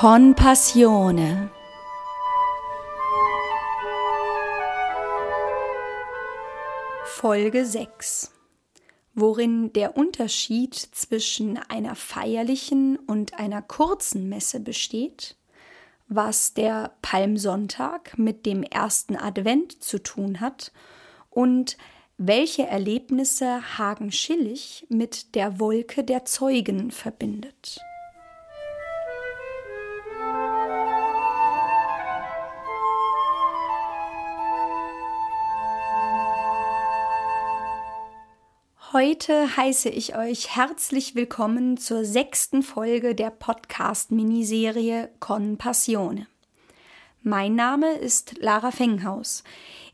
Con Passione. Folge 6 worin der Unterschied zwischen einer feierlichen und einer kurzen Messe besteht, was der Palmsonntag mit dem ersten Advent zu tun hat und welche Erlebnisse Hagen Schillig mit der Wolke der Zeugen verbindet. Heute heiße ich euch herzlich willkommen zur sechsten Folge der Podcast-Miniserie Con Passione. Mein Name ist Lara Fenghaus.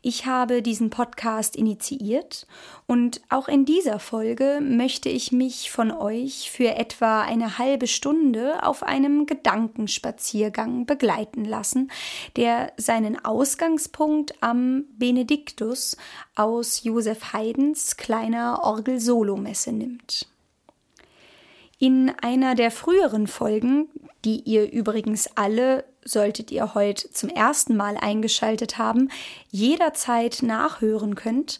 Ich habe diesen Podcast initiiert und auch in dieser Folge möchte ich mich von euch für etwa eine halbe Stunde auf einem Gedankenspaziergang begleiten lassen, der seinen Ausgangspunkt am Benediktus aus Josef Haydns kleiner Orgel-Solomesse nimmt. In einer der früheren Folgen, die ihr übrigens alle solltet ihr heute zum ersten Mal eingeschaltet haben, jederzeit nachhören könnt,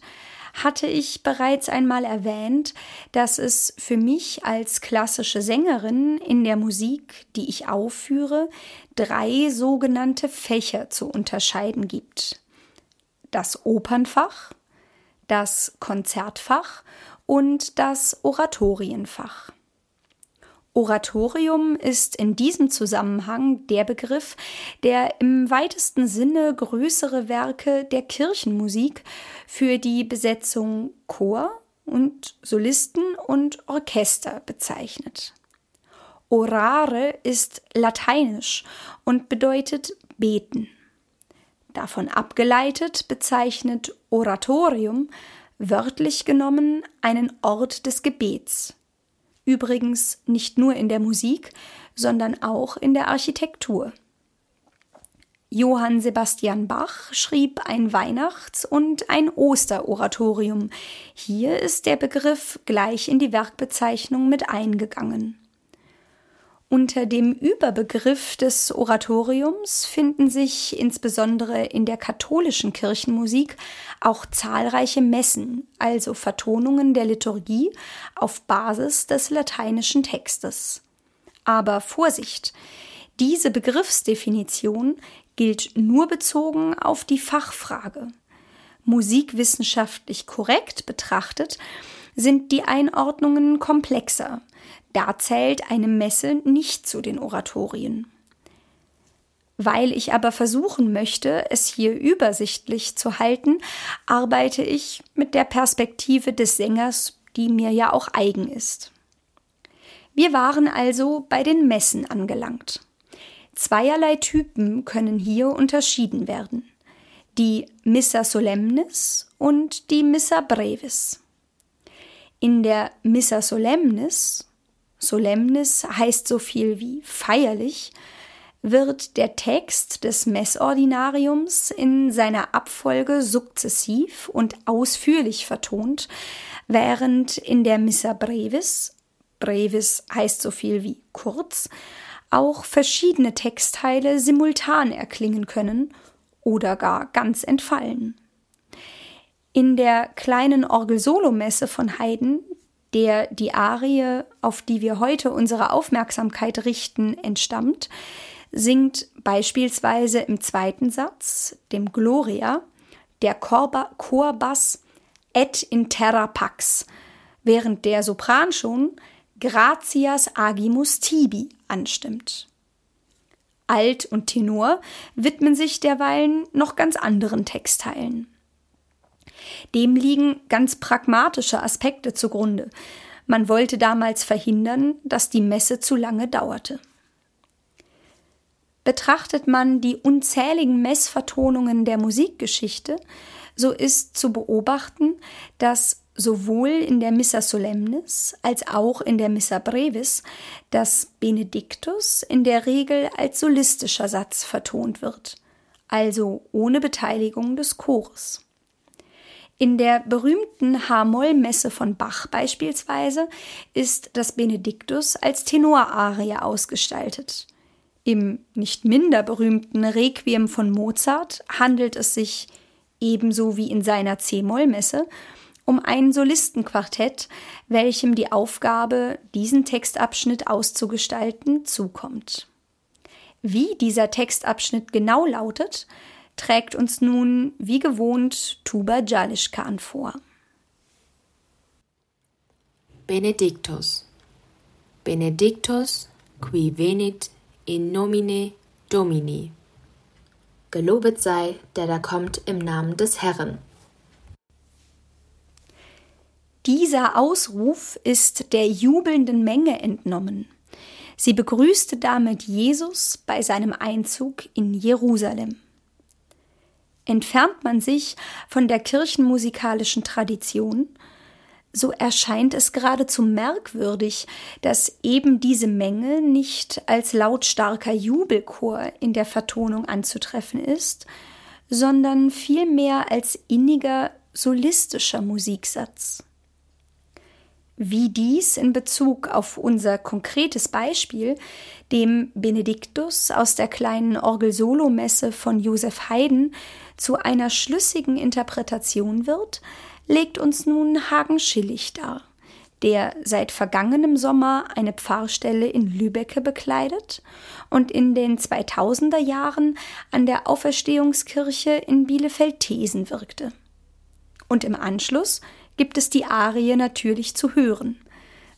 hatte ich bereits einmal erwähnt, dass es für mich als klassische Sängerin in der Musik, die ich aufführe, drei sogenannte Fächer zu unterscheiden gibt. Das Opernfach, das Konzertfach und das Oratorienfach. Oratorium ist in diesem Zusammenhang der Begriff, der im weitesten Sinne größere Werke der Kirchenmusik für die Besetzung Chor und Solisten und Orchester bezeichnet. Orare ist lateinisch und bedeutet beten. Davon abgeleitet bezeichnet Oratorium wörtlich genommen einen Ort des Gebets übrigens nicht nur in der Musik, sondern auch in der Architektur. Johann Sebastian Bach schrieb ein Weihnachts- und ein Osteroratorium. Hier ist der Begriff gleich in die Werkbezeichnung mit eingegangen. Unter dem Überbegriff des Oratoriums finden sich insbesondere in der katholischen Kirchenmusik auch zahlreiche Messen, also Vertonungen der Liturgie auf Basis des lateinischen Textes. Aber Vorsicht! Diese Begriffsdefinition gilt nur bezogen auf die Fachfrage. Musikwissenschaftlich korrekt betrachtet sind die Einordnungen komplexer. Da zählt eine Messe nicht zu den Oratorien. Weil ich aber versuchen möchte, es hier übersichtlich zu halten, arbeite ich mit der Perspektive des Sängers, die mir ja auch eigen ist. Wir waren also bei den Messen angelangt. Zweierlei Typen können hier unterschieden werden. Die Missa Solemnis und die Missa Brevis. In der Missa Solemnis Solemnis heißt so viel wie feierlich, wird der Text des Messordinariums in seiner Abfolge sukzessiv und ausführlich vertont, während in der Missa Brevis, Brevis heißt so viel wie kurz, auch verschiedene Textteile simultan erklingen können oder gar ganz entfallen. In der kleinen Orgelsolomesse von Haydn der die Arie, auf die wir heute unsere Aufmerksamkeit richten, entstammt, singt beispielsweise im zweiten Satz, dem Gloria, der Chorbass et in terra pax, während der Sopran schon Gratias agimus tibi anstimmt. Alt und Tenor widmen sich derweilen noch ganz anderen Textteilen. Dem liegen ganz pragmatische Aspekte zugrunde. Man wollte damals verhindern, dass die Messe zu lange dauerte. Betrachtet man die unzähligen Messvertonungen der Musikgeschichte, so ist zu beobachten, dass sowohl in der Missa Solemnis als auch in der Missa Brevis das Benediktus in der Regel als solistischer Satz vertont wird, also ohne Beteiligung des Chores. In der berühmten H-Moll-Messe von Bach beispielsweise ist das Benediktus als Tenorarie ausgestaltet. Im nicht minder berühmten Requiem von Mozart handelt es sich, ebenso wie in seiner C-Moll-Messe, um ein Solistenquartett, welchem die Aufgabe, diesen Textabschnitt auszugestalten, zukommt. Wie dieser Textabschnitt genau lautet, trägt uns nun wie gewohnt Tuba Jalischkan vor. Benedictus. Benedictus qui venit in nomine Domini. Gelobet sei, der da kommt im Namen des Herrn. Dieser Ausruf ist der jubelnden Menge entnommen. Sie begrüßte damit Jesus bei seinem Einzug in Jerusalem. Entfernt man sich von der kirchenmusikalischen Tradition, so erscheint es geradezu merkwürdig, dass eben diese Menge nicht als lautstarker Jubelchor in der Vertonung anzutreffen ist, sondern vielmehr als inniger solistischer Musiksatz. Wie dies in Bezug auf unser konkretes Beispiel, dem Benediktus aus der kleinen Orgelsolomesse von Josef Haydn, zu einer schlüssigen Interpretation wird, legt uns nun Hagen Schillig dar, der seit vergangenem Sommer eine Pfarrstelle in Lübecke bekleidet und in den 2000er Jahren an der Auferstehungskirche in Bielefeld-Thesen wirkte. Und im Anschluss gibt es die Arie natürlich zu hören.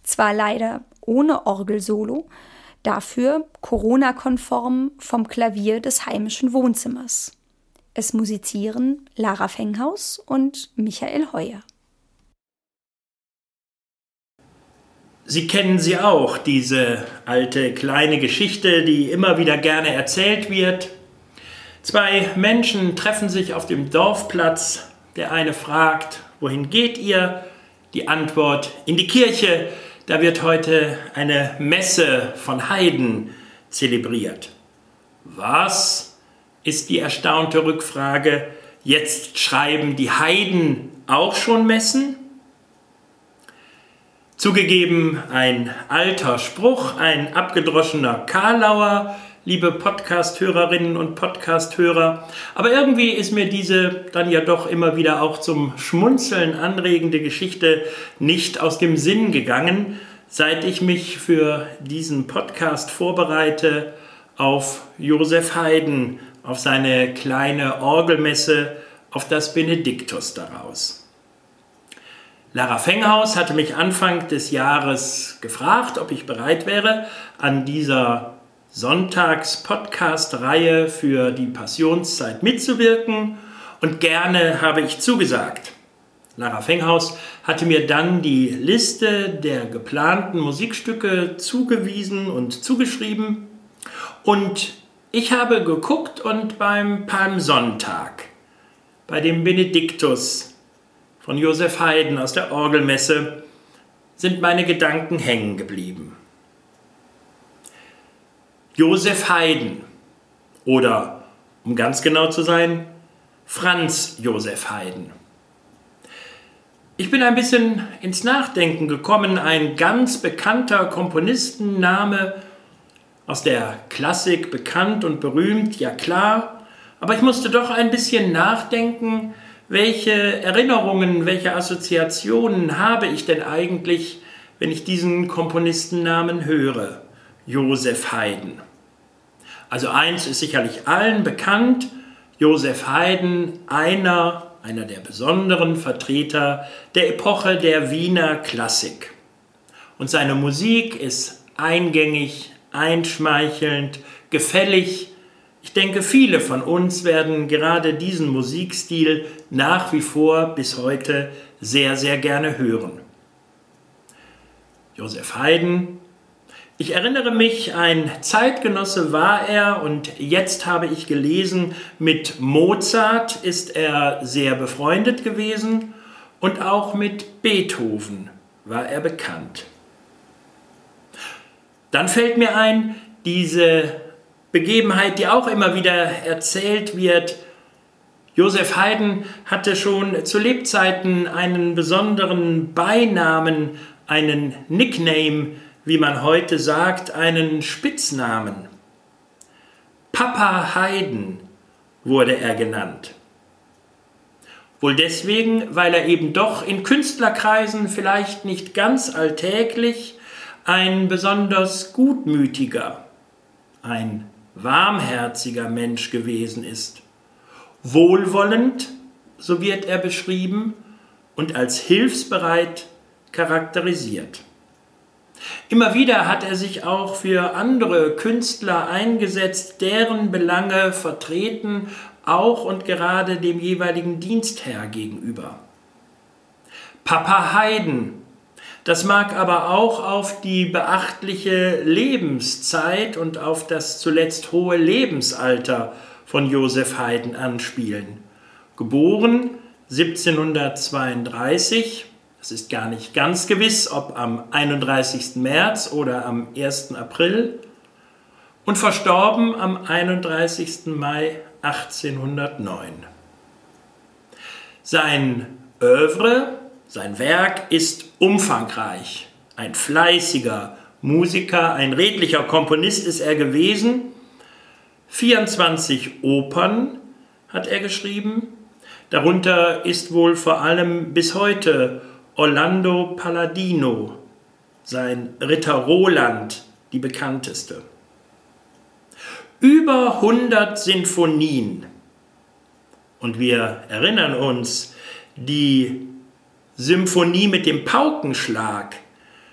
Zwar leider ohne Orgelsolo, dafür Corona-konform vom Klavier des heimischen Wohnzimmers. Es musizieren Lara Fenghaus und Michael Heuer. Sie kennen sie auch, diese alte kleine Geschichte, die immer wieder gerne erzählt wird. Zwei Menschen treffen sich auf dem Dorfplatz. Der eine fragt, Wohin geht ihr? Die Antwort in die Kirche. Da wird heute eine Messe von Heiden zelebriert. Was ist die erstaunte Rückfrage? Jetzt schreiben die Heiden auch schon Messen? Zugegeben ein alter Spruch, ein abgedroschener Karlauer, liebe Podcast-Hörerinnen und Podcast-Hörer. Aber irgendwie ist mir diese dann ja doch immer wieder auch zum Schmunzeln anregende Geschichte nicht aus dem Sinn gegangen, seit ich mich für diesen Podcast vorbereite auf Josef Haydn, auf seine kleine Orgelmesse, auf das Benediktus daraus. Lara Fenghaus hatte mich Anfang des Jahres gefragt, ob ich bereit wäre, an dieser Sonntags-Podcast-Reihe für die Passionszeit mitzuwirken und gerne habe ich zugesagt. Lara Fenghaus hatte mir dann die Liste der geplanten Musikstücke zugewiesen und zugeschrieben und ich habe geguckt und beim Palmsonntag, bei dem Benediktus von Josef Haydn aus der Orgelmesse, sind meine Gedanken hängen geblieben. Josef Haydn oder, um ganz genau zu sein, Franz Josef Haydn. Ich bin ein bisschen ins Nachdenken gekommen. Ein ganz bekannter Komponistenname aus der Klassik, bekannt und berühmt, ja klar. Aber ich musste doch ein bisschen nachdenken, welche Erinnerungen, welche Assoziationen habe ich denn eigentlich, wenn ich diesen Komponistennamen höre? Josef Haydn. Also eins ist sicherlich allen bekannt, Josef Haydn, einer, einer der besonderen Vertreter der Epoche der Wiener Klassik. Und seine Musik ist eingängig, einschmeichelnd, gefällig. Ich denke, viele von uns werden gerade diesen Musikstil nach wie vor bis heute sehr, sehr gerne hören. Josef Haydn ich erinnere mich, ein Zeitgenosse war er und jetzt habe ich gelesen, mit Mozart ist er sehr befreundet gewesen und auch mit Beethoven war er bekannt. Dann fällt mir ein, diese Begebenheit, die auch immer wieder erzählt wird, Josef Haydn hatte schon zu Lebzeiten einen besonderen Beinamen, einen Nickname, wie man heute sagt, einen Spitznamen. Papa Haydn wurde er genannt. Wohl deswegen, weil er eben doch in Künstlerkreisen vielleicht nicht ganz alltäglich ein besonders gutmütiger, ein warmherziger Mensch gewesen ist. Wohlwollend, so wird er beschrieben, und als hilfsbereit charakterisiert. Immer wieder hat er sich auch für andere Künstler eingesetzt, deren Belange vertreten, auch und gerade dem jeweiligen Dienstherr gegenüber. Papa Haydn, das mag aber auch auf die beachtliche Lebenszeit und auf das zuletzt hohe Lebensalter von Josef Haydn anspielen. Geboren 1732, es ist gar nicht ganz gewiss, ob am 31. März oder am 1. April, und verstorben am 31. Mai 1809. Sein Övre, sein Werk ist umfangreich. Ein fleißiger Musiker, ein redlicher Komponist ist er gewesen. 24 Opern hat er geschrieben. Darunter ist wohl vor allem bis heute Orlando Palladino, sein Ritter Roland, die bekannteste. Über 100 Sinfonien. Und wir erinnern uns, die Symphonie mit dem Paukenschlag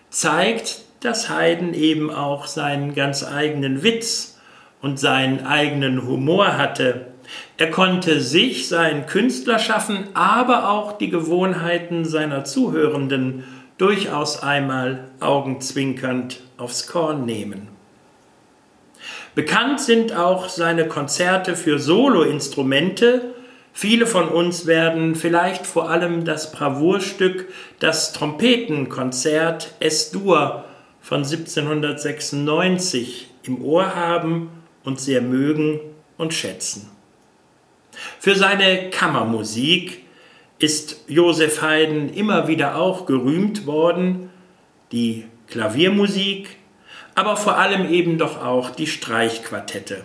zeigt, dass Haydn eben auch seinen ganz eigenen Witz und seinen eigenen Humor hatte. Er konnte sich, sein Künstlerschaffen, aber auch die Gewohnheiten seiner Zuhörenden durchaus einmal augenzwinkernd aufs Korn nehmen. Bekannt sind auch seine Konzerte für Soloinstrumente. Viele von uns werden vielleicht vor allem das Bravourstück Das Trompetenkonzert S-Dur von 1796 im Ohr haben und sehr mögen und schätzen. Für seine Kammermusik ist Josef Haydn immer wieder auch gerühmt worden. Die Klaviermusik, aber vor allem eben doch auch die Streichquartette.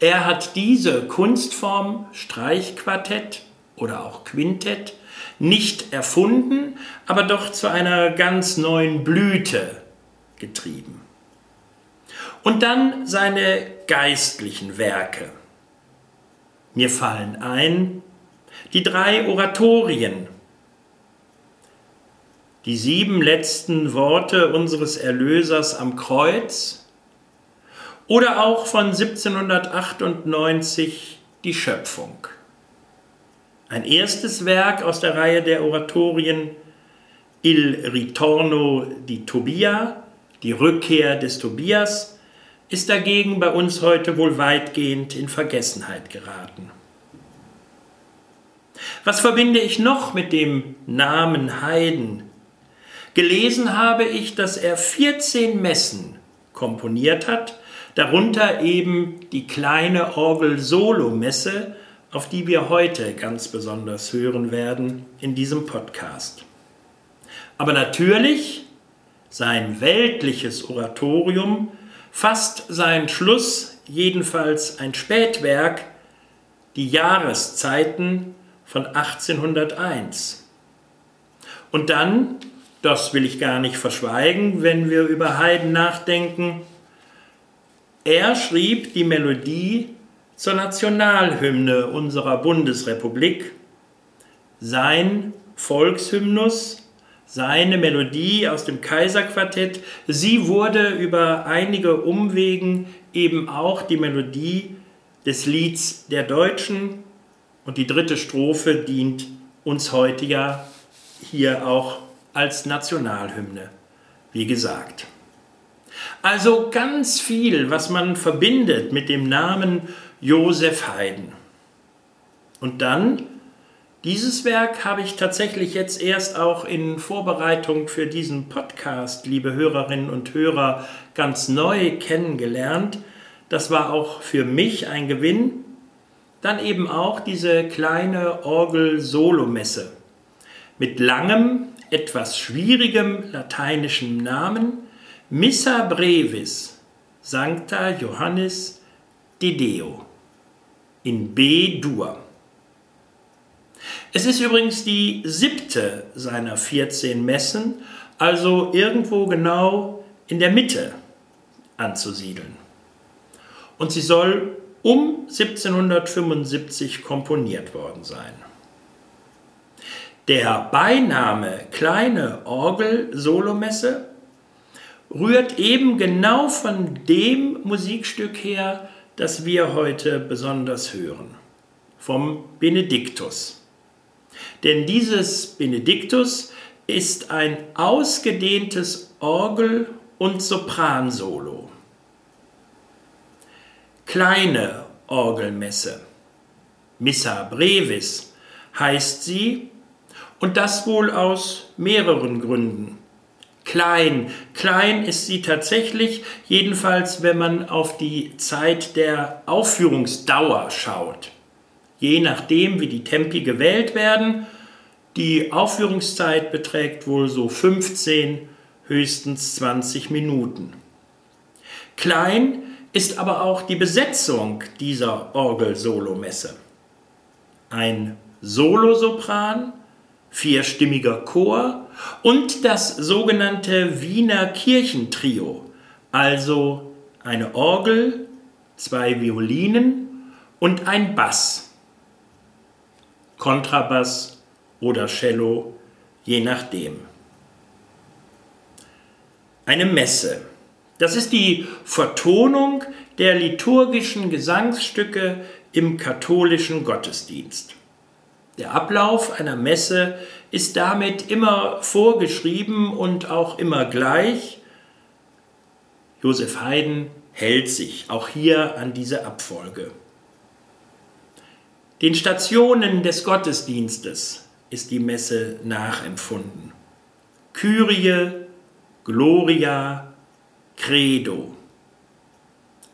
Er hat diese Kunstform Streichquartett oder auch Quintett nicht erfunden, aber doch zu einer ganz neuen Blüte getrieben. Und dann seine geistlichen Werke. Mir fallen ein die drei Oratorien die sieben letzten Worte unseres Erlösers am Kreuz oder auch von 1798 die Schöpfung. Ein erstes Werk aus der Reihe der Oratorien Il Ritorno di Tobia, die Rückkehr des Tobias, ist dagegen bei uns heute wohl weitgehend in Vergessenheit geraten. Was verbinde ich noch mit dem Namen Heiden? Gelesen habe ich, dass er 14 Messen komponiert hat, darunter eben die kleine Orgel-Solo-Messe, auf die wir heute ganz besonders hören werden in diesem Podcast. Aber natürlich, sein weltliches Oratorium fasst seinen Schluss, jedenfalls ein Spätwerk, die Jahreszeiten von 1801. Und dann das will ich gar nicht verschweigen, wenn wir über Haydn nachdenken. Er schrieb die Melodie zur Nationalhymne unserer Bundesrepublik. Sein Volkshymnus, seine Melodie aus dem Kaiserquartett, sie wurde über einige Umwegen eben auch die Melodie des Lieds der Deutschen und die dritte Strophe dient uns heute ja hier auch als Nationalhymne, wie gesagt. Also ganz viel, was man verbindet mit dem Namen Josef Haydn. Und dann, dieses Werk habe ich tatsächlich jetzt erst auch in Vorbereitung für diesen Podcast, liebe Hörerinnen und Hörer, ganz neu kennengelernt. Das war auch für mich ein Gewinn. Dann eben auch diese kleine Orgel-Solomesse mit langem, etwas schwierigem lateinischen Namen Missa Brevis Sancta Johannes Dedeo in B-Dur. Es ist übrigens die siebte seiner 14 Messen, also irgendwo genau in der Mitte anzusiedeln. Und sie soll um 1775 komponiert worden sein. Der Beiname Kleine Orgel-Solomesse rührt eben genau von dem Musikstück her, das wir heute besonders hören, vom Benediktus. Denn dieses Benediktus ist ein ausgedehntes Orgel- und Sopransolo. Kleine Orgelmesse, Missa Brevis heißt sie, und das wohl aus mehreren Gründen. Klein, klein ist sie tatsächlich, jedenfalls wenn man auf die Zeit der Aufführungsdauer schaut. Je nachdem, wie die Tempi gewählt werden, die Aufführungszeit beträgt wohl so 15, höchstens 20 Minuten. Klein ist aber auch die Besetzung dieser Orgelsolomesse. Ein Solosopran, vierstimmiger Chor und das sogenannte Wiener Kirchentrio, also eine Orgel, zwei Violinen und ein Bass. Kontrabass oder Cello, je nachdem. Eine Messe. Das ist die Vertonung der liturgischen Gesangsstücke im katholischen Gottesdienst. Der Ablauf einer Messe ist damit immer vorgeschrieben und auch immer gleich. Josef Haydn hält sich auch hier an diese Abfolge. Den Stationen des Gottesdienstes ist die Messe nachempfunden. Kyrie, Gloria, Credo.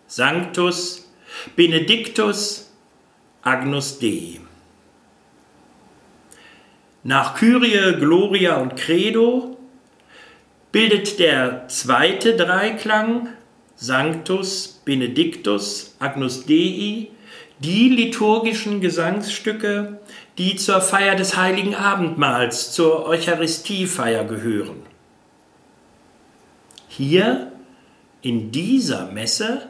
Sanctus, Benedictus, Agnus Dei. Nach Kyrie, Gloria und Credo bildet der zweite Dreiklang Sanctus, Benedictus, Agnus Dei die liturgischen Gesangsstücke, die zur Feier des heiligen Abendmahls, zur Eucharistiefeier gehören. Hier in dieser Messe,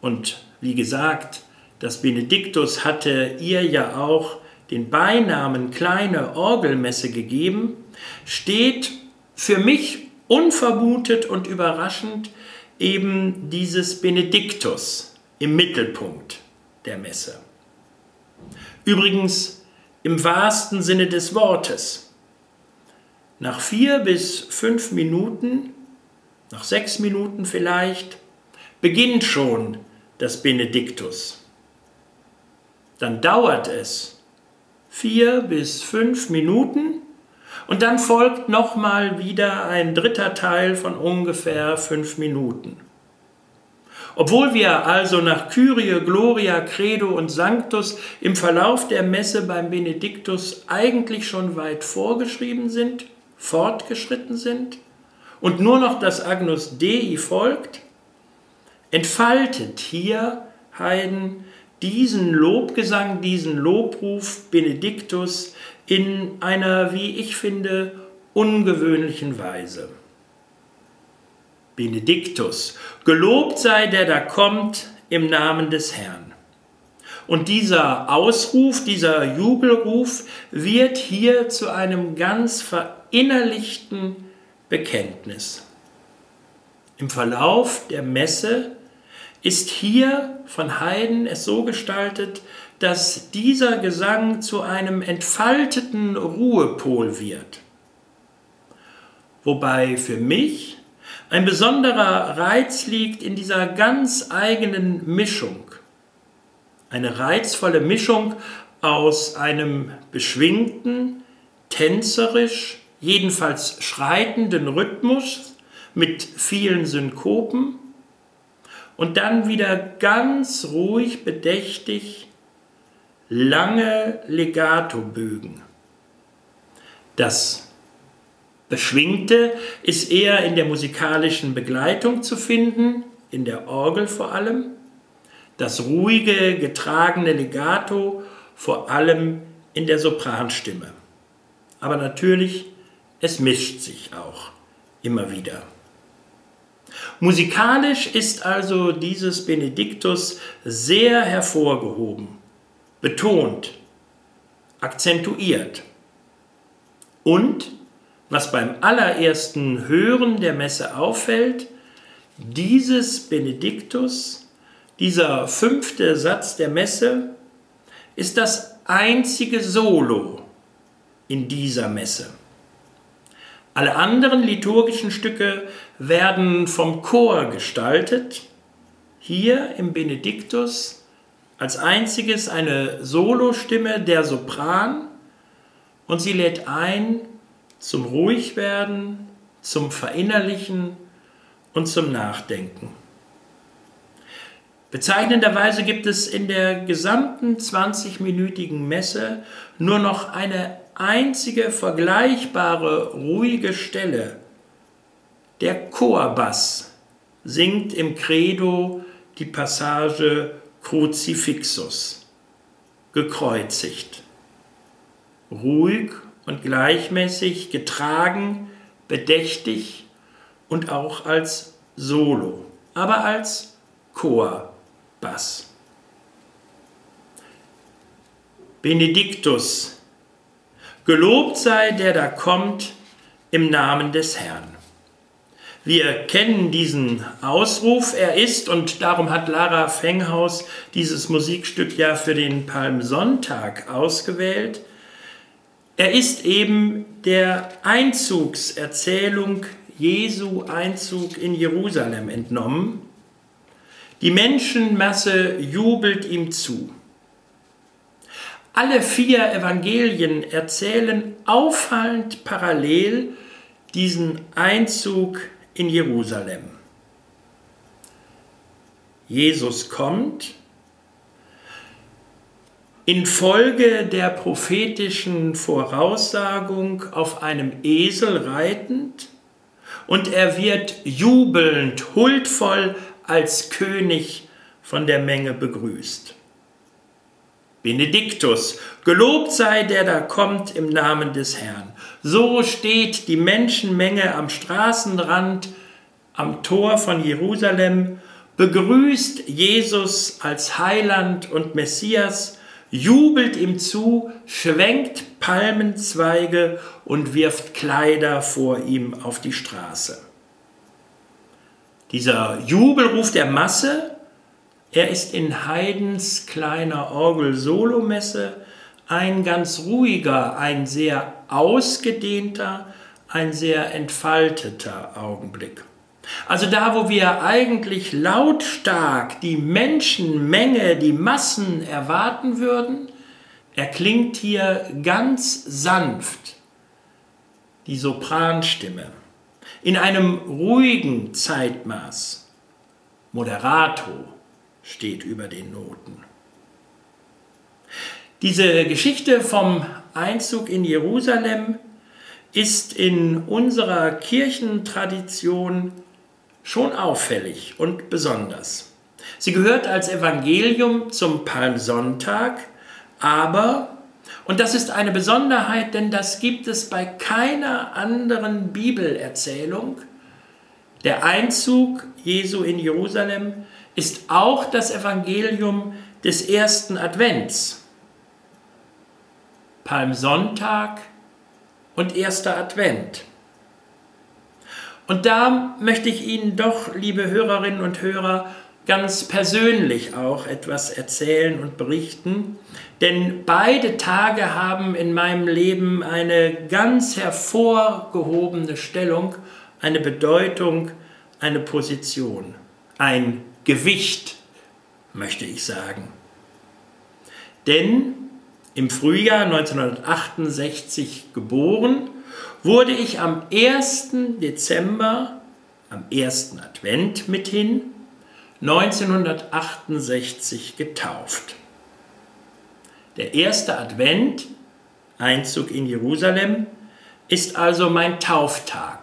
und wie gesagt, das Benediktus hatte ihr ja auch den Beinamen kleine Orgelmesse gegeben, steht für mich unvermutet und überraschend eben dieses Benediktus im Mittelpunkt der Messe. Übrigens im wahrsten Sinne des Wortes. Nach vier bis fünf Minuten, nach sechs Minuten vielleicht, beginnt schon das Benediktus. Dann dauert es vier bis fünf Minuten und dann folgt nochmal wieder ein dritter Teil von ungefähr fünf Minuten. Obwohl wir also nach Kyrie, Gloria, Credo und Sanctus im Verlauf der Messe beim Benediktus eigentlich schon weit vorgeschrieben sind, fortgeschritten sind und nur noch das Agnus Dei folgt, entfaltet hier Haydn diesen Lobgesang, diesen Lobruf Benediktus in einer, wie ich finde, ungewöhnlichen Weise. Benediktus, gelobt sei der da kommt im Namen des Herrn. Und dieser Ausruf, dieser Jubelruf wird hier zu einem ganz verinnerlichten Bekenntnis. Im Verlauf der Messe ist hier von Haydn es so gestaltet, dass dieser Gesang zu einem entfalteten Ruhepol wird. Wobei für mich ein besonderer Reiz liegt in dieser ganz eigenen Mischung. Eine reizvolle Mischung aus einem beschwingten, tänzerisch, jedenfalls schreitenden Rhythmus mit vielen Synkopen und dann wieder ganz ruhig, bedächtig lange Legato-Bögen. Das Beschwingte ist eher in der musikalischen Begleitung zu finden, in der Orgel vor allem. das ruhige, getragene Legato, vor allem in der Sopranstimme. Aber natürlich, es mischt sich auch immer wieder. Musikalisch ist also dieses Benediktus sehr hervorgehoben, betont, akzentuiert. Und, was beim allerersten Hören der Messe auffällt, dieses Benediktus, dieser fünfte Satz der Messe, ist das einzige Solo in dieser Messe. Alle anderen liturgischen Stücke werden vom Chor gestaltet. Hier im Benediktus als einziges eine Solostimme der Sopran und sie lädt ein zum Ruhigwerden, zum Verinnerlichen und zum Nachdenken. Bezeichnenderweise gibt es in der gesamten 20-minütigen Messe nur noch eine einzige vergleichbare ruhige Stelle. Der Chorbass singt im Credo die Passage Crucifixus, gekreuzigt. Ruhig und gleichmäßig, getragen, bedächtig und auch als Solo, aber als Chorbass. Benediktus Gelobt sei der da kommt im Namen des Herrn. Wir kennen diesen Ausruf, er ist, und darum hat Lara Fenghaus dieses Musikstück ja für den Palmsonntag ausgewählt. Er ist eben der Einzugserzählung Jesu Einzug in Jerusalem entnommen. Die Menschenmasse jubelt ihm zu. Alle vier Evangelien erzählen auffallend parallel diesen Einzug in Jerusalem. Jesus kommt infolge der prophetischen Voraussagung auf einem Esel reitend und er wird jubelnd, huldvoll als König von der Menge begrüßt. Benediktus, gelobt sei der da kommt im Namen des Herrn. So steht die Menschenmenge am Straßenrand, am Tor von Jerusalem, begrüßt Jesus als Heiland und Messias, jubelt ihm zu, schwenkt Palmenzweige und wirft Kleider vor ihm auf die Straße. Dieser Jubelruf der Masse. Er ist in Haydns kleiner Orgel-Solomesse ein ganz ruhiger, ein sehr ausgedehnter, ein sehr entfalteter Augenblick. Also da, wo wir eigentlich lautstark die Menschenmenge, die Massen erwarten würden, erklingt hier ganz sanft die Sopranstimme in einem ruhigen Zeitmaß, moderato, steht über den Noten. Diese Geschichte vom Einzug in Jerusalem ist in unserer Kirchentradition schon auffällig und besonders. Sie gehört als Evangelium zum Palmsonntag, aber, und das ist eine Besonderheit, denn das gibt es bei keiner anderen Bibelerzählung, der Einzug Jesu in Jerusalem ist auch das Evangelium des ersten Advents. Palmsonntag und erster Advent. Und da möchte ich Ihnen doch, liebe Hörerinnen und Hörer, ganz persönlich auch etwas erzählen und berichten, denn beide Tage haben in meinem Leben eine ganz hervorgehobene Stellung, eine Bedeutung, eine Position, ein Gewicht, möchte ich sagen. Denn im Frühjahr 1968 geboren, wurde ich am 1. Dezember, am 1. Advent mithin, 1968 getauft. Der erste Advent, Einzug in Jerusalem, ist also mein Tauftag.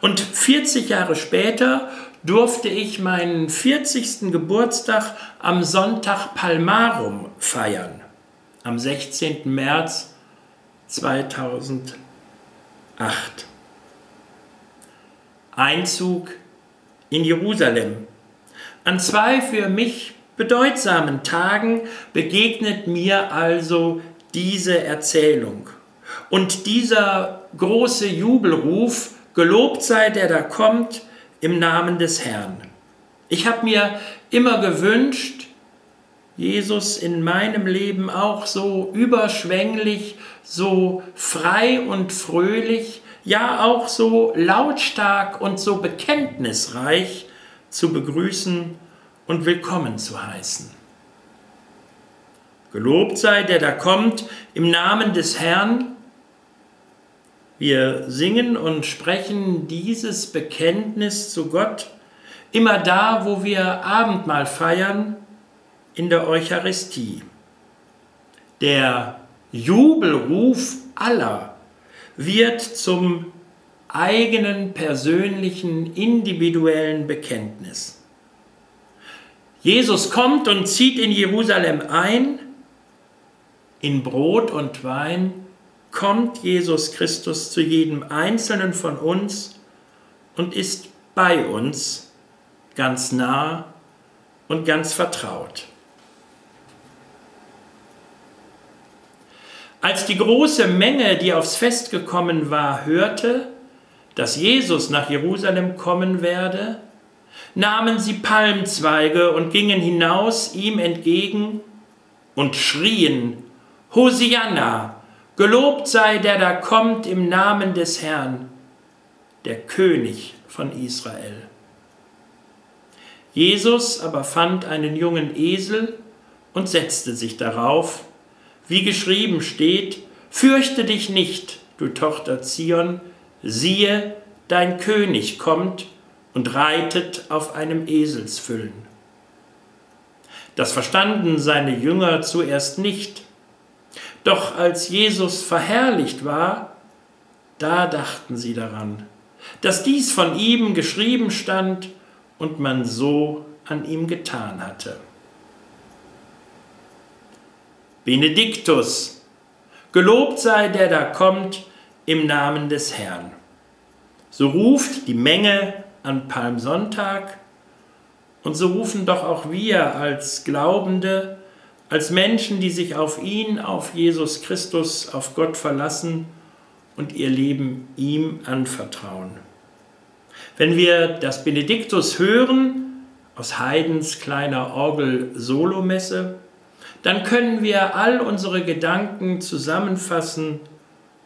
Und 40 Jahre später durfte ich meinen 40. Geburtstag am Sonntag Palmarum feiern, am 16. März 2008. Einzug in Jerusalem. An zwei für mich bedeutsamen Tagen begegnet mir also diese Erzählung. Und dieser große Jubelruf, gelobt sei der da kommt, im Namen des Herrn. Ich habe mir immer gewünscht, Jesus in meinem Leben auch so überschwänglich, so frei und fröhlich, ja auch so lautstark und so bekenntnisreich zu begrüßen und willkommen zu heißen. Gelobt sei der da kommt im Namen des Herrn, wir singen und sprechen dieses Bekenntnis zu Gott immer da, wo wir Abendmahl feiern, in der Eucharistie. Der Jubelruf aller wird zum eigenen persönlichen, individuellen Bekenntnis. Jesus kommt und zieht in Jerusalem ein, in Brot und Wein kommt Jesus Christus zu jedem Einzelnen von uns und ist bei uns ganz nah und ganz vertraut. Als die große Menge, die aufs Fest gekommen war, hörte, dass Jesus nach Jerusalem kommen werde, nahmen sie Palmzweige und gingen hinaus ihm entgegen und schrien, Hosianna, Gelobt sei der da kommt im Namen des Herrn, der König von Israel. Jesus aber fand einen jungen Esel und setzte sich darauf, wie geschrieben steht, Fürchte dich nicht, du Tochter Zion, siehe, dein König kommt und reitet auf einem Eselsfüllen. Das verstanden seine Jünger zuerst nicht, doch als Jesus verherrlicht war, da dachten sie daran, dass dies von ihm geschrieben stand und man so an ihm getan hatte. Benediktus, gelobt sei der da kommt im Namen des Herrn. So ruft die Menge an Palmsonntag und so rufen doch auch wir als Glaubende als Menschen, die sich auf ihn, auf Jesus Christus, auf Gott verlassen und ihr Leben ihm anvertrauen. Wenn wir das Benediktus hören aus Haydns kleiner Orgel-Solomesse, dann können wir all unsere Gedanken zusammenfassen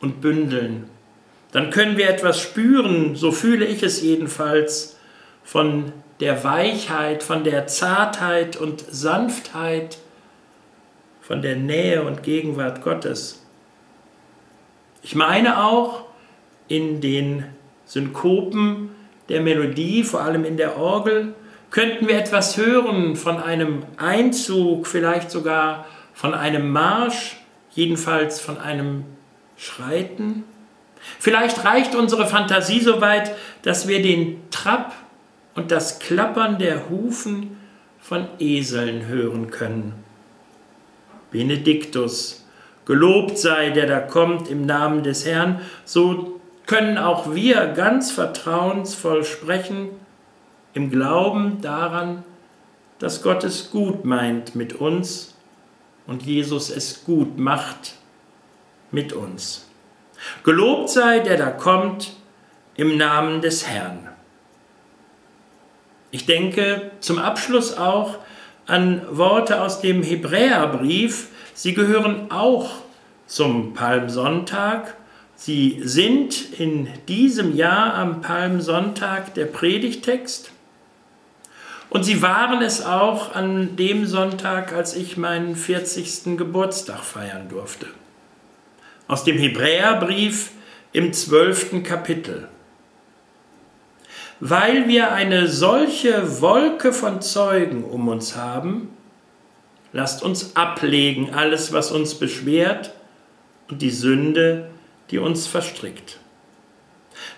und bündeln. Dann können wir etwas spüren, so fühle ich es jedenfalls, von der Weichheit, von der Zartheit und Sanftheit, von der Nähe und Gegenwart Gottes. Ich meine auch in den Synkopen der Melodie, vor allem in der Orgel, könnten wir etwas hören von einem Einzug, vielleicht sogar von einem Marsch, jedenfalls von einem Schreiten. Vielleicht reicht unsere Fantasie so weit, dass wir den Trapp und das Klappern der Hufen von Eseln hören können. Benediktus. Gelobt sei, der da kommt im Namen des Herrn. So können auch wir ganz vertrauensvoll sprechen, im Glauben daran, dass Gott es gut meint mit uns und Jesus es gut macht mit uns. Gelobt sei, der da kommt im Namen des Herrn. Ich denke zum Abschluss auch an Worte aus dem Hebräerbrief. Sie gehören auch zum Palmsonntag. Sie sind in diesem Jahr am Palmsonntag der Predigtext. Und sie waren es auch an dem Sonntag, als ich meinen 40. Geburtstag feiern durfte. Aus dem Hebräerbrief im 12. Kapitel weil wir eine solche Wolke von Zeugen um uns haben, lasst uns ablegen alles, was uns beschwert und die Sünde, die uns verstrickt.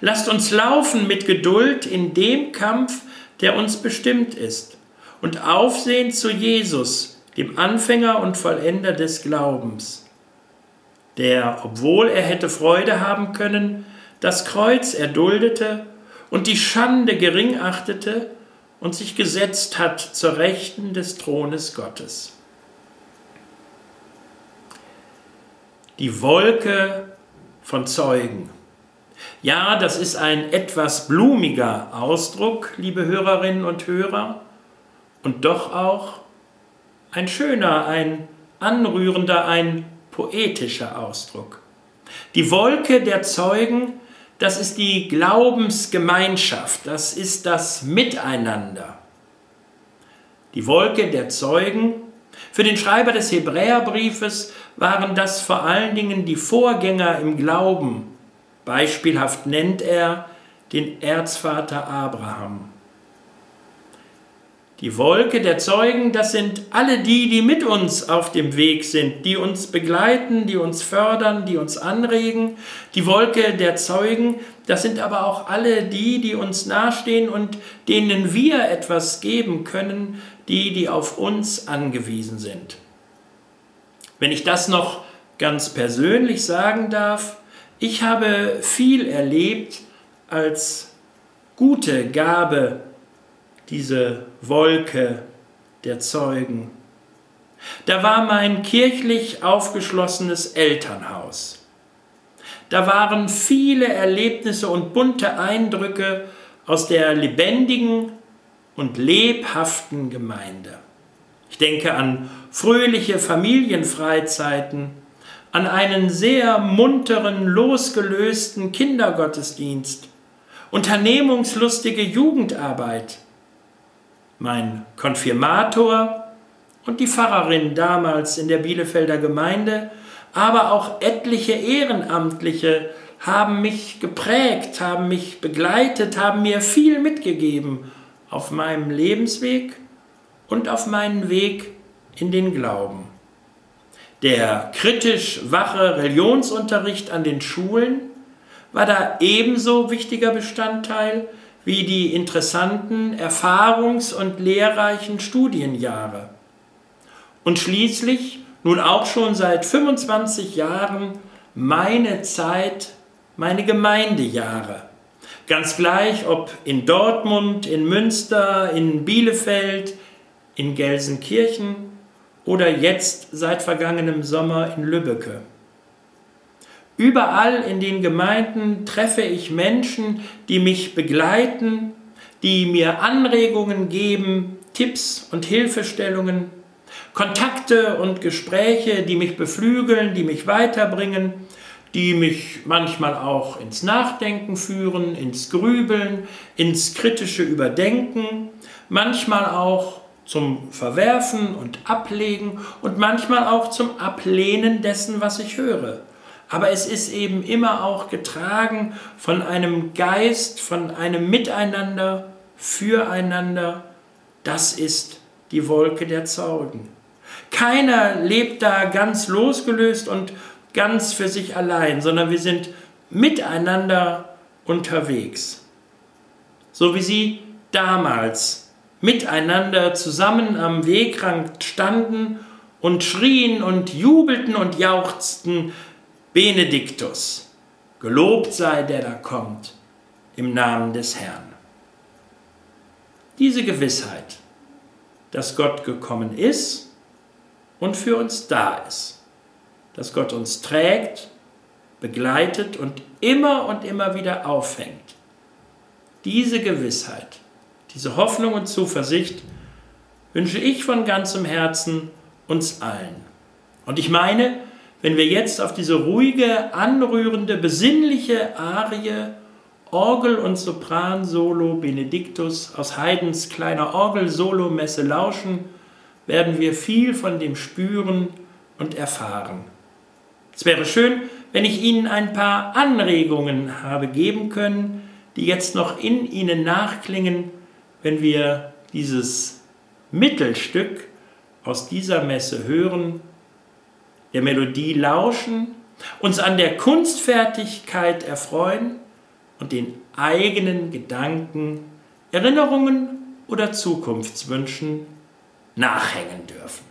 Lasst uns laufen mit Geduld in dem Kampf, der uns bestimmt ist, und Aufsehen zu Jesus, dem Anfänger und Vollender des Glaubens, der, obwohl er hätte Freude haben können, das Kreuz erduldete und die Schande gering achtete und sich gesetzt hat zur Rechten des Thrones Gottes. Die Wolke von Zeugen. Ja, das ist ein etwas blumiger Ausdruck, liebe Hörerinnen und Hörer, und doch auch ein schöner, ein anrührender, ein poetischer Ausdruck. Die Wolke der Zeugen, das ist die Glaubensgemeinschaft, das ist das Miteinander. Die Wolke der Zeugen, für den Schreiber des Hebräerbriefes waren das vor allen Dingen die Vorgänger im Glauben. Beispielhaft nennt er den Erzvater Abraham. Die Wolke der Zeugen, das sind alle die, die mit uns auf dem Weg sind, die uns begleiten, die uns fördern, die uns anregen. Die Wolke der Zeugen, das sind aber auch alle die, die uns nahestehen und denen wir etwas geben können, die, die auf uns angewiesen sind. Wenn ich das noch ganz persönlich sagen darf, ich habe viel erlebt als gute Gabe diese Wolke der Zeugen. Da war mein kirchlich aufgeschlossenes Elternhaus. Da waren viele Erlebnisse und bunte Eindrücke aus der lebendigen und lebhaften Gemeinde. Ich denke an fröhliche Familienfreizeiten, an einen sehr munteren, losgelösten Kindergottesdienst, unternehmungslustige Jugendarbeit, mein Konfirmator und die Pfarrerin damals in der Bielefelder Gemeinde, aber auch etliche Ehrenamtliche haben mich geprägt, haben mich begleitet, haben mir viel mitgegeben auf meinem Lebensweg und auf meinen Weg in den Glauben. Der kritisch wache Religionsunterricht an den Schulen war da ebenso wichtiger Bestandteil wie die interessanten, erfahrungs- und lehrreichen Studienjahre. Und schließlich, nun auch schon seit 25 Jahren, meine Zeit, meine Gemeindejahre. Ganz gleich, ob in Dortmund, in Münster, in Bielefeld, in Gelsenkirchen oder jetzt seit vergangenem Sommer in Lübbecke. Überall in den Gemeinden treffe ich Menschen, die mich begleiten, die mir Anregungen geben, Tipps und Hilfestellungen, Kontakte und Gespräche, die mich beflügeln, die mich weiterbringen, die mich manchmal auch ins Nachdenken führen, ins Grübeln, ins kritische Überdenken, manchmal auch zum Verwerfen und Ablegen und manchmal auch zum Ablehnen dessen, was ich höre aber es ist eben immer auch getragen von einem Geist, von einem Miteinander, füreinander. Das ist die Wolke der Zeugen. Keiner lebt da ganz losgelöst und ganz für sich allein, sondern wir sind miteinander unterwegs. So wie sie damals miteinander zusammen am Wegrand standen und schrien und jubelten und jauchzten, Benediktus, gelobt sei der da kommt, im Namen des Herrn. Diese Gewissheit, dass Gott gekommen ist und für uns da ist, dass Gott uns trägt, begleitet und immer und immer wieder auffängt. Diese Gewissheit, diese Hoffnung und Zuversicht wünsche ich von ganzem Herzen uns allen. Und ich meine, wenn wir jetzt auf diese ruhige, anrührende, besinnliche Arie Orgel- und Sopran-Solo Benediktus aus Haydns kleiner Orgel-Solo-Messe lauschen, werden wir viel von dem spüren und erfahren. Es wäre schön, wenn ich Ihnen ein paar Anregungen habe geben können, die jetzt noch in Ihnen nachklingen, wenn wir dieses Mittelstück aus dieser Messe hören der Melodie lauschen, uns an der Kunstfertigkeit erfreuen und den eigenen Gedanken, Erinnerungen oder Zukunftswünschen nachhängen dürfen.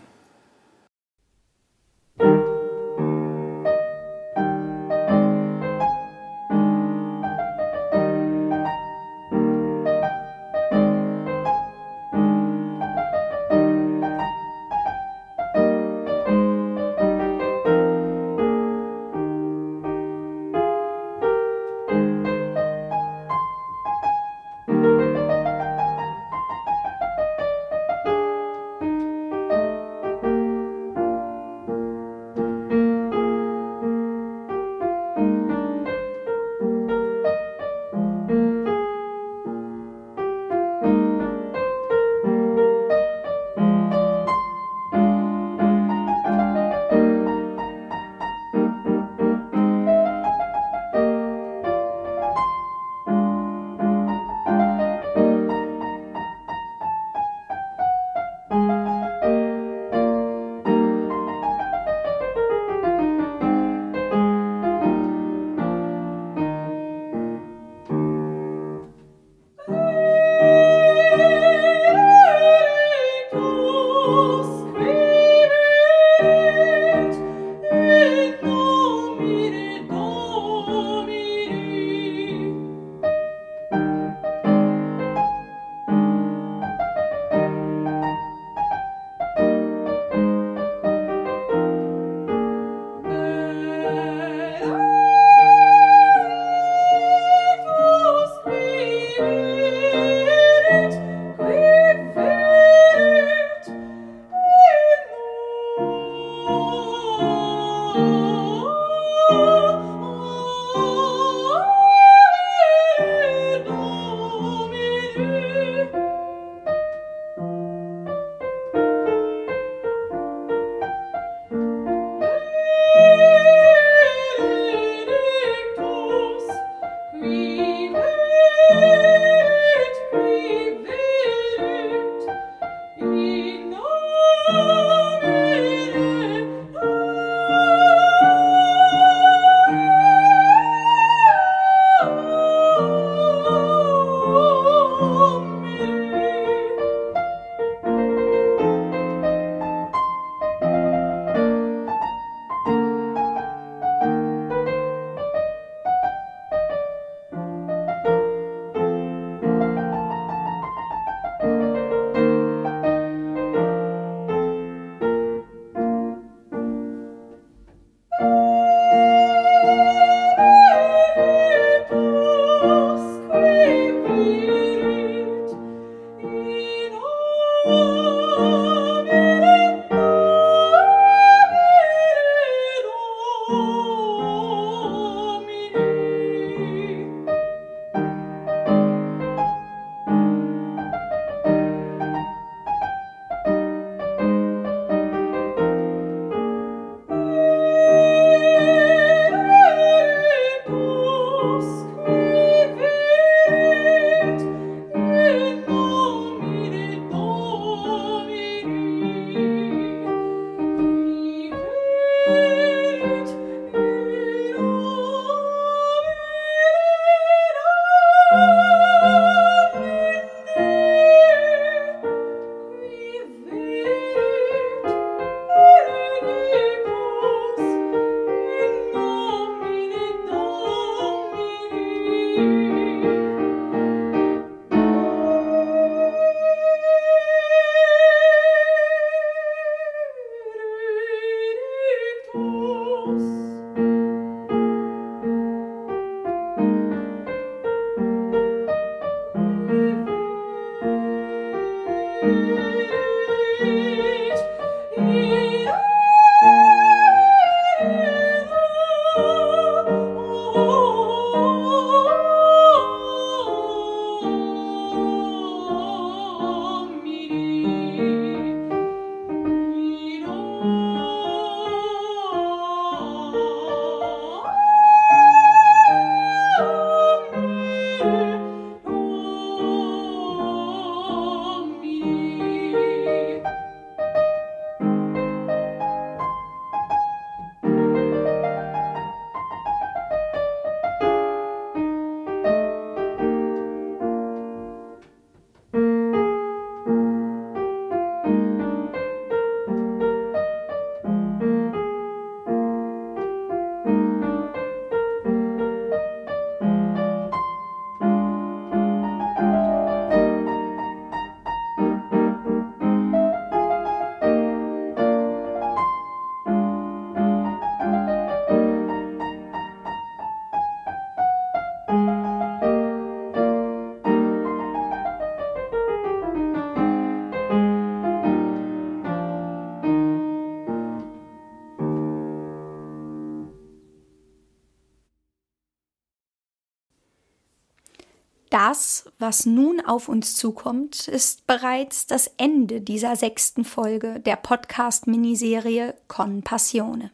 Das, was nun auf uns zukommt, ist bereits das Ende dieser sechsten Folge der Podcast-Miniserie Con Passione.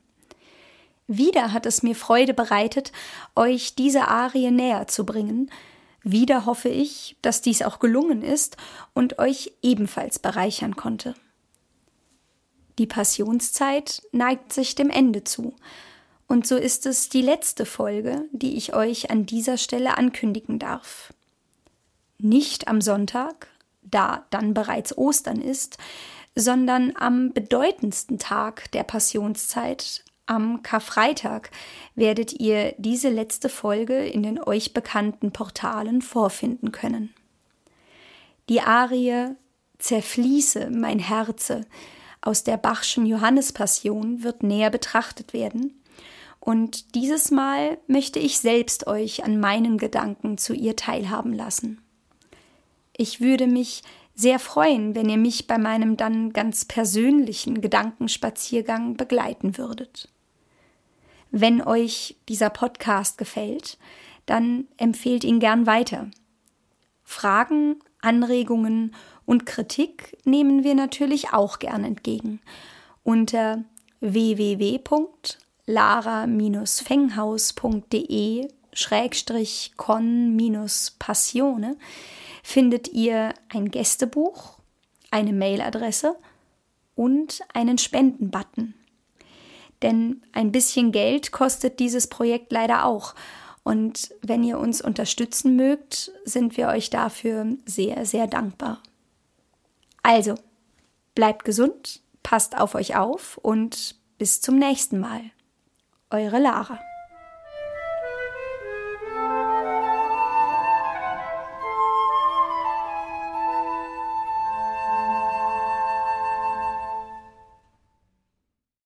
Wieder hat es mir Freude bereitet, euch diese Arie näher zu bringen. Wieder hoffe ich, dass dies auch gelungen ist und euch ebenfalls bereichern konnte. Die Passionszeit neigt sich dem Ende zu, und so ist es die letzte Folge, die ich euch an dieser Stelle ankündigen darf nicht am Sonntag, da dann bereits Ostern ist, sondern am bedeutendsten Tag der Passionszeit, am Karfreitag, werdet ihr diese letzte Folge in den euch bekannten Portalen vorfinden können. Die Arie Zerfließe mein Herze aus der Bachschen Johannespassion wird näher betrachtet werden, und dieses Mal möchte ich selbst euch an meinen Gedanken zu ihr teilhaben lassen. Ich würde mich sehr freuen, wenn ihr mich bei meinem dann ganz persönlichen Gedankenspaziergang begleiten würdet. Wenn euch dieser Podcast gefällt, dann empfehlt ihn gern weiter. Fragen, Anregungen und Kritik nehmen wir natürlich auch gern entgegen. Unter www.lara-fenghaus.de schrägstrich con-passione findet ihr ein Gästebuch, eine Mailadresse und einen Spendenbutton. Denn ein bisschen Geld kostet dieses Projekt leider auch. Und wenn ihr uns unterstützen mögt, sind wir euch dafür sehr, sehr dankbar. Also, bleibt gesund, passt auf euch auf und bis zum nächsten Mal. Eure Lara.